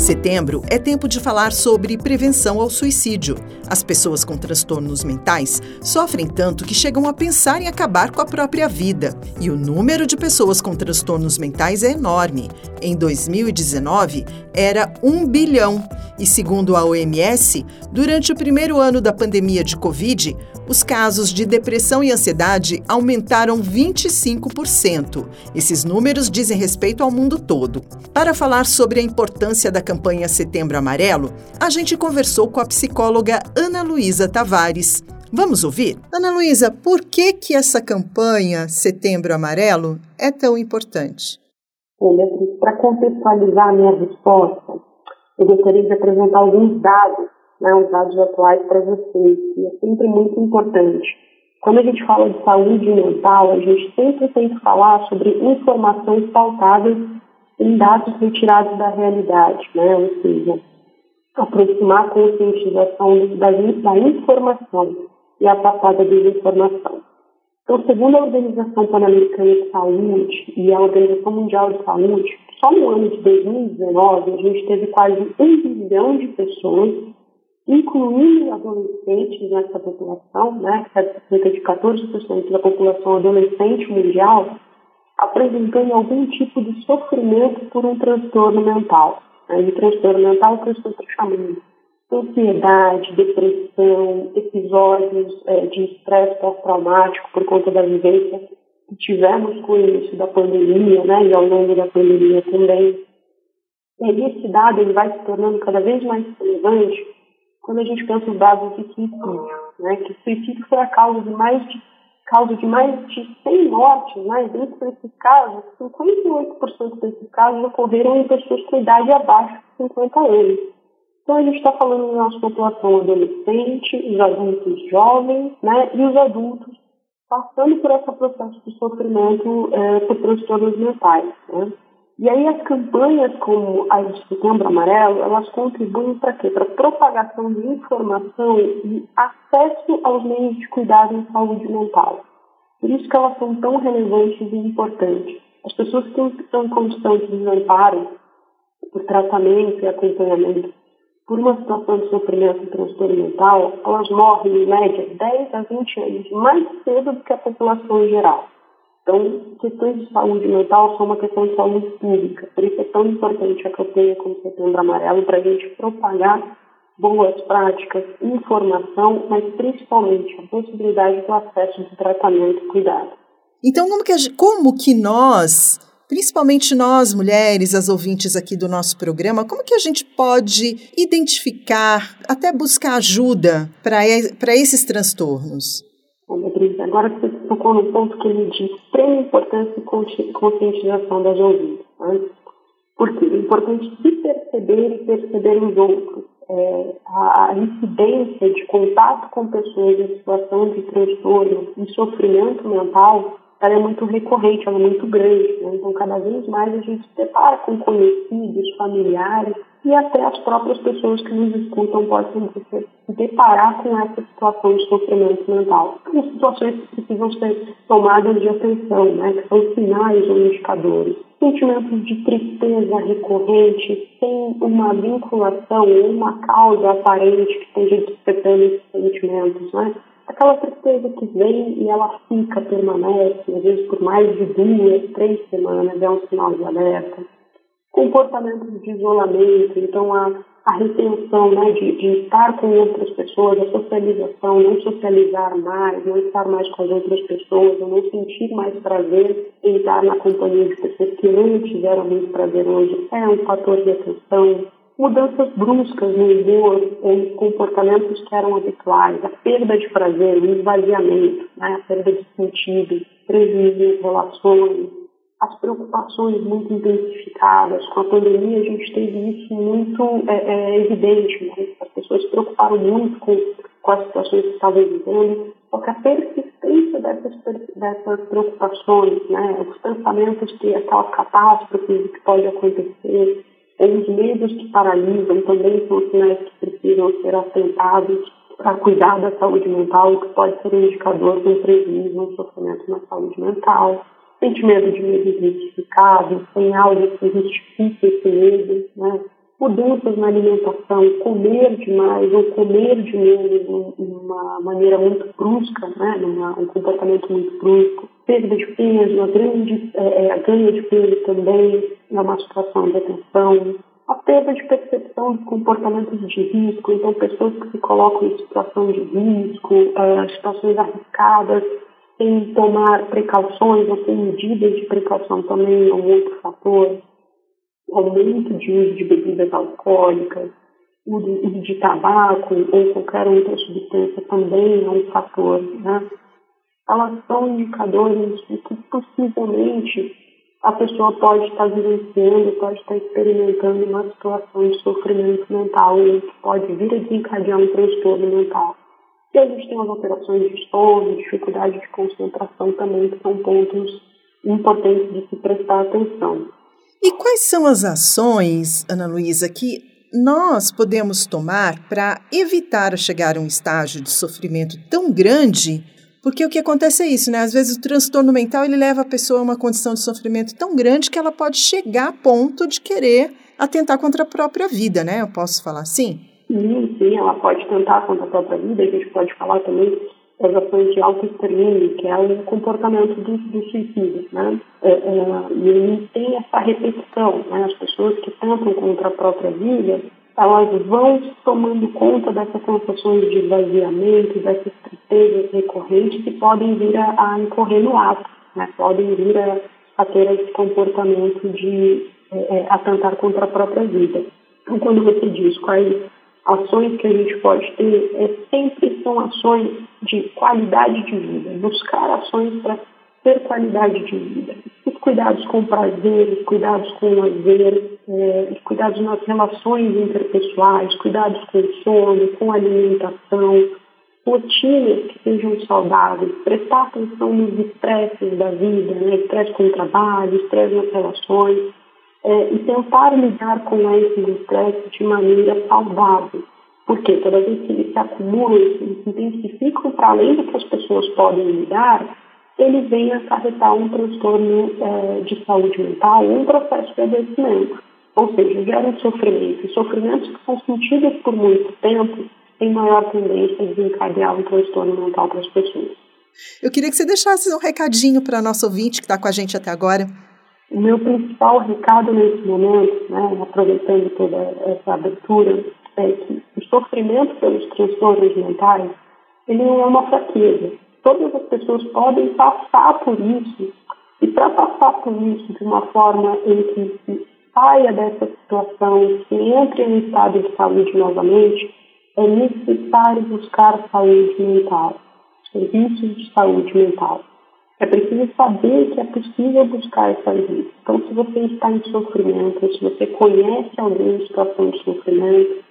Setembro é tempo de falar sobre prevenção ao suicídio. As pessoas com transtornos mentais sofrem tanto que chegam a pensar em acabar com a própria vida. E o número de pessoas com transtornos mentais é enorme. Em 2019, era 1 bilhão. E segundo a OMS, durante o primeiro ano da pandemia de Covid, os casos de depressão e ansiedade aumentaram 25%. Esses números dizem respeito ao mundo todo. Para falar sobre a importância da campanha Setembro Amarelo, a gente conversou com a psicóloga Ana Luísa Tavares. Vamos ouvir? Ana Luísa, por que, que essa campanha Setembro Amarelo é tão importante? Para contextualizar a minha resposta, eu gostaria de apresentar alguns dados né, os dados atuais para vocês, e é sempre muito importante. Quando a gente fala de saúde mental, a gente sempre tem que falar sobre informações pautadas em dados retirados da realidade, né? ou seja, aproximar a conscientização da, da informação e a passada da desinformação. Então, segundo a Organização Pan-Americana de Saúde e a Organização Mundial de Saúde, só no ano de 2019 a gente teve quase um bilhão de pessoas incluindo adolescentes nessa população, né, que é cerca de 14% da população adolescente mundial, apresentando algum tipo de sofrimento por um transtorno mental. Né, e transtorno mental que eu estou chamando ansiedade, depressão, episódios é, de estresse pós-traumático por conta da vivência que tivemos com o início da pandemia, né, e ao longo da pandemia também. E esse dado ele vai se tornando cada vez mais relevante quando a gente pensa os dados de suicídio, né, que o suicídio foi a causa de mais de, causa de mais de 100 mortes, né, dentro desses casos, 58% desses casos ocorreram em pessoas com idade abaixo de 50 anos. Então a gente está falando da nossa população adolescente, os adultos jovens, né, e os adultos passando por esse processo de sofrimento é, por transtornos mentais, né. E aí as campanhas como a de Setembro Amarelo, elas contribuem para quê? Para propagação de informação e acesso aos meios de cuidado em saúde mental. Por isso que elas são tão relevantes e importantes. As pessoas que estão em condição de desamparo por tratamento e acompanhamento por uma situação de sofrimento e transtorno mental, elas morrem em média 10 a 20 anos mais cedo do que a população em geral. Então, questões de saúde mental são uma questão de saúde pública. Por isso é tão importante a campanha como Setembro Amarelo para a gente propagar boas práticas, informação, mas principalmente a possibilidade do acesso de tratamento e cuidado. Então, como que, como que nós, principalmente nós mulheres, as ouvintes aqui do nosso programa, como que a gente pode identificar, até buscar ajuda para esses transtornos? Agora você tocou no ponto que ele de extrema importância e conscientização das ouvidas. Né? Porque é importante se perceber e perceber os outros. É, a, a incidência de contato com pessoas em situação de transtorno e sofrimento mental ela é muito recorrente, ela é muito grande. Né? Então, cada vez mais a gente se depara com conhecidos, familiares e até as próprias pessoas que nos escutam podem se deparar com essa situação de sofrimento mental. São situações que precisam ser tomadas de atenção, né? que são sinais ou indicadores. Sentimentos de tristeza recorrente, sem uma vinculação ou uma causa aparente que esteja despertando esses sentimentos. Né? Aquela tristeza que vem e ela fica, permanece, às vezes por mais de duas, três semanas, é um sinal de alerta. Comportamentos de isolamento, então a, a retenção né, de, de estar com outras pessoas, a socialização, não socializar mais, não estar mais com as outras pessoas, não sentir mais prazer em estar na companhia de pessoas que não tiveram muito prazer hoje, é um fator de atenção mudanças bruscas no humor ou comportamentos que eram habituais, a perda de prazer, o esvaziamento, né, a perda de sentido, prejuízo em relações, as preocupações muito intensificadas. Com a pandemia, a gente teve isso muito é, é, evidente. Né? As pessoas se preocuparam muito com, com as situações que estavam vivendo Só que a persistência dessas, dessas preocupações, né, os pensamentos que aquela catástrofe que pode acontecer, os medos que paralisam também são sinais que precisam ser atentados para cuidar da saúde mental, que pode ser um indicador de um prejuízo, um sofrimento na saúde mental. Sente medo de medo injustificado, tem algo que justifica esse medo, né? mudanças na alimentação, comer demais ou comer de menos de uma maneira muito brusca, né? Um comportamento muito brusco, perda de peso, a grande é, é, a ganha de peso também uma situação de atenção, a perda de percepção de comportamentos de risco, então pessoas que se colocam em situação de risco, é, situações arriscadas, sem tomar precauções ou sem medidas de precaução também é um outro fator. Aumento de uso de bebidas alcoólicas, uso de tabaco ou qualquer outra substância também é um fator. Né? Elas são indicadores de que possivelmente a pessoa pode estar vivenciando, pode estar experimentando uma situação de sofrimento mental ou que pode vir a desencadear um transtorno mental. E a gente tem as alterações de sono, dificuldade de concentração também, que são pontos importantes de se prestar atenção. E quais são as ações, Ana Luísa, que nós podemos tomar para evitar chegar a um estágio de sofrimento tão grande porque o que acontece é isso, né? Às vezes o transtorno mental ele leva a pessoa a uma condição de sofrimento tão grande que ela pode chegar a ponto de querer atentar contra a própria vida, né? Eu posso falar assim? Sim, sim, ela pode tentar contra a própria vida. A gente pode falar também das ações de auto-extermínio, que é um comportamento do, do suicídio, né? É, é, e ele tem essa repetição, né? As pessoas que tentam contra a própria vida, elas vão tomando conta dessas sensações de esvaziamento, dessas tristezas recorrentes que podem vir a, a incorrer no ato, né? podem vir a, a, ter esse comportamento de é, é, atentar contra a própria vida. Então, quando você diz quais ações que a gente pode ter, é, sempre são ações de qualidade de vida, buscar ações para ter qualidade de vida. Os cuidados com prazer, os cuidados com lazer, é, os cuidados nas relações interpessoais, cuidados com sono, com alimentação, rotinas que sejam saudáveis, prestar atenção nos estresses da vida, né? estresse com o trabalho, estresse nas relações, é, e tentar lidar com esses estresses de maneira saudável. Porque toda vez que eles se acumulam, se intensificam para além do que as pessoas podem lidar, ele vem acarretar um transtorno é, de saúde mental, um processo de adoecimento. Ou seja, gera um sofrimento. E sofrimentos que são sentidos por muito tempo têm maior tendência a desencadear um transtorno mental para as pessoas. Eu queria que você deixasse um recadinho para nosso ouvinte que está com a gente até agora. O meu principal recado nesse momento, né, aproveitando toda essa abertura, é que o sofrimento pelos transtornos mentais ele não é uma fraqueza todas as pessoas podem passar por isso. E para passar por isso de uma forma em que se saia dessa situação, se entre em estado de saúde novamente, é necessário buscar saúde mental, serviços de saúde mental. É preciso saber que é possível buscar essa ajuda. Então, se você está em sofrimento, se você conhece alguém em situação de sofrimento,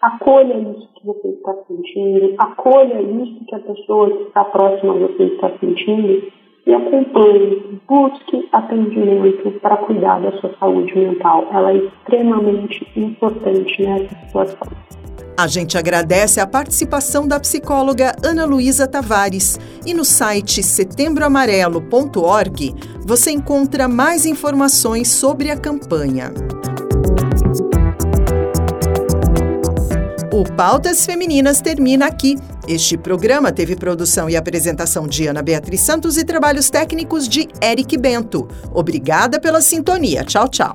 acolha isso que você está sentindo, acolha isso que a pessoa que está próxima a você está sentindo e acompanhe, busque atendimento para cuidar da sua saúde mental. Ela é extremamente importante nessa situação. A gente agradece a participação da psicóloga Ana Luísa Tavares e no site setembroamarelo.org você encontra mais informações sobre a campanha. O Pautas Femininas termina aqui. Este programa teve produção e apresentação de Ana Beatriz Santos e trabalhos técnicos de Eric Bento. Obrigada pela sintonia. Tchau, tchau.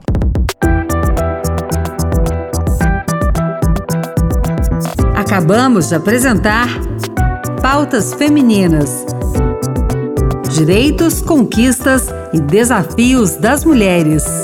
Acabamos de apresentar Pautas Femininas. Direitos, conquistas e desafios das mulheres.